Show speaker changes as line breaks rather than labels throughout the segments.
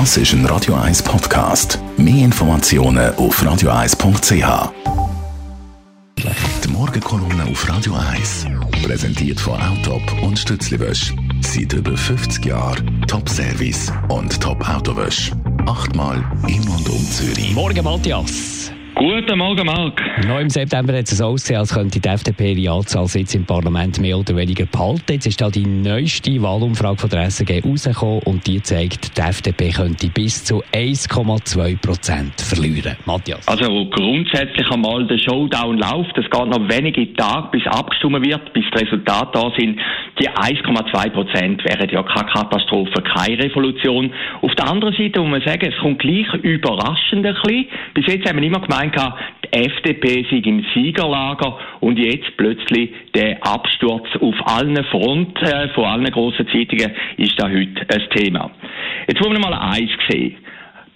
Das ist ein Radio 1 Podcast. Mehr Informationen auf radio1.ch. Die Morgenkolumne auf Radio 1 präsentiert von Autop und Stützliwösch. Seit über 50 Jahren Top-Service und Top-Autowösch. Achtmal in und um Zürich.
Morgen, Matthias.
Guten Morgen, Marc.
Noch im September hat es ausgesehen, als könnte die FDP ihre Anzahlsitze im Parlament mehr oder weniger behalten. Jetzt ist da die neueste Wahlumfrage von der SRG rausgekommen und die zeigt, die FDP könnte bis zu 1,2 Prozent verlieren. Matthias.
Also grundsätzlich einmal der Showdown läuft. Es geht noch wenige Tage, bis abgestimmt wird, bis die Resultate da sind. Die 1,2 Prozent wären ja keine Katastrophe, keine Revolution. Auf der anderen Seite muss man sagen, es kommt gleich überraschend ein bisschen. Bis jetzt haben wir immer gemeint, die FDP sei im Siegerlager und jetzt plötzlich der Absturz auf allen Fronten äh, von allen grossen Zeitungen ist da heute ein Thema. Jetzt wollen wir mal eins sehen.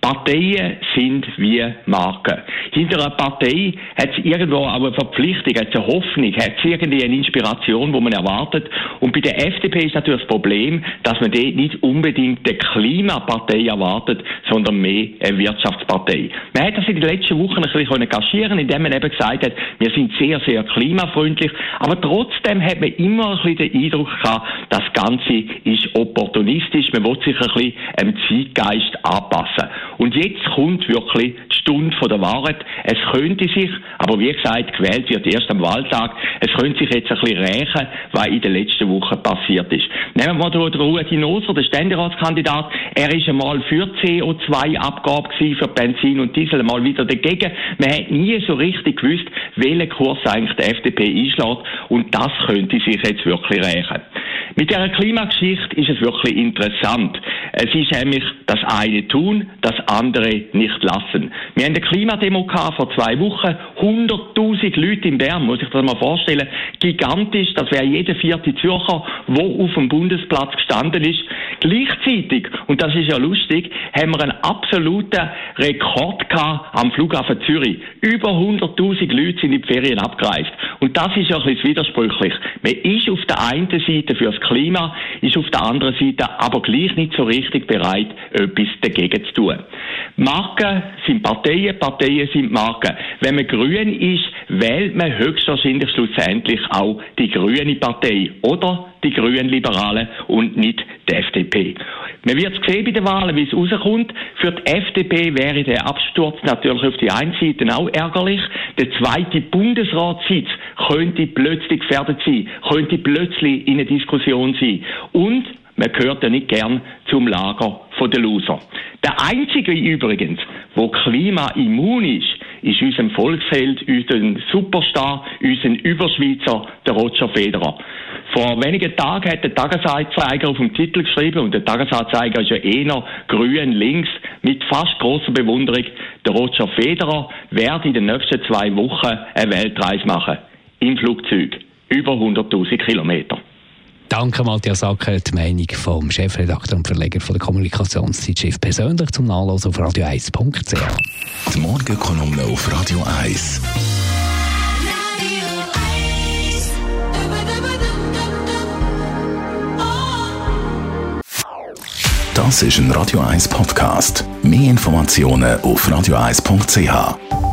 Parteien sind wie Marken. Hinter einer Partei hat es irgendwo auch eine Verpflichtung, hat es eine Hoffnung, hat es irgendwie eine Inspiration, die man erwartet. Und bei der FDP ist natürlich das Problem, dass man dort nicht unbedingt eine Klimapartei erwartet, sondern mehr eine Wirtschaftspartei. Man hat das in den letzten Wochen ein bisschen kaschieren, indem man eben gesagt hat, wir sind sehr, sehr klimafreundlich, aber trotzdem hat man immer ein bisschen den Eindruck gehabt, das Ganze ist opportunistisch, man will sich ein bisschen dem Zeitgeist anpassen. Und jetzt kommt wirklich die Stunde der Wahrheit. Es könnte sich, aber wie gesagt, gewählt wird erst am Wahltag, es könnte sich jetzt ein bisschen rächen, was in den letzten Wochen passiert ist. Nehmen wir mal den Ruedi Noser, der Ständeratskandidat. Er ist einmal für CO2-Abgabe für Benzin und Diesel, einmal wieder dagegen. Man hat nie so richtig gewusst, welchen Kurs eigentlich die FDP einschlägt. Und das könnte sich jetzt wirklich rächen. Mit dieser Klimageschichte ist es wirklich interessant. Es ist nämlich das eine tun, das andere nicht lassen. Wir haben eine Klimademo vor zwei Wochen. 100.000 Leute in Bern, muss ich das mal vorstellen. Gigantisch. Das wäre jeder vierte Zürcher, wo auf dem Bundesplatz gestanden ist. Gleichzeitig, und das ist ja lustig, haben wir einen absoluten Rekord gehabt am Flughafen Zürich. Über 100.000 Leute sind in die Ferien abgereist. Und das ist ja ein bisschen widersprüchlich. Man ist auf der einen Seite fürs Klima, ist auf der anderen Seite aber gleich nicht so richtig bereit, etwas dagegen zu tun. Marken sind Parteien, Parteien sind Marken. Wenn man grün ist, wählt man höchstwahrscheinlich schlussendlich auch die grüne Partei oder die grünen Liberalen und nicht die FDP. Man wird sehen bei den Wahlen, wie es rauskommt. Für die FDP wäre der Absturz natürlich auf die einen Seite auch ärgerlich. Der zweite Bundesratssitz könnte plötzlich gefährdet sein, könnte plötzlich in einer Diskussion sein. Und man gehört ja nicht gern zum Lager der Loser. Der einzige übrigens, wo klimaimmun ist, ist unser Volksheld, unser Superstar, unser Überschweizer, der Roger Federer. Vor wenigen Tagen hat der Tagesanzeiger auf dem Titel geschrieben, und der Tagesanzeiger ist ja eher grün links, mit fast großer Bewunderung, der Roger Federer werde in den nächsten zwei Wochen eine Weltreise machen. Im Flugzeug. Über 100.000 Kilometer.
Danke, Matthias Acker, die Meinung vom Chefredakteur und Verleger von der Kommunikationszeitschrift persönlich zum Nachlesen auf radio1.ch.
Die Morgenkolumne auf Radio 1. Das ist ein Radio 1 Podcast. Mehr Informationen auf radio1.ch.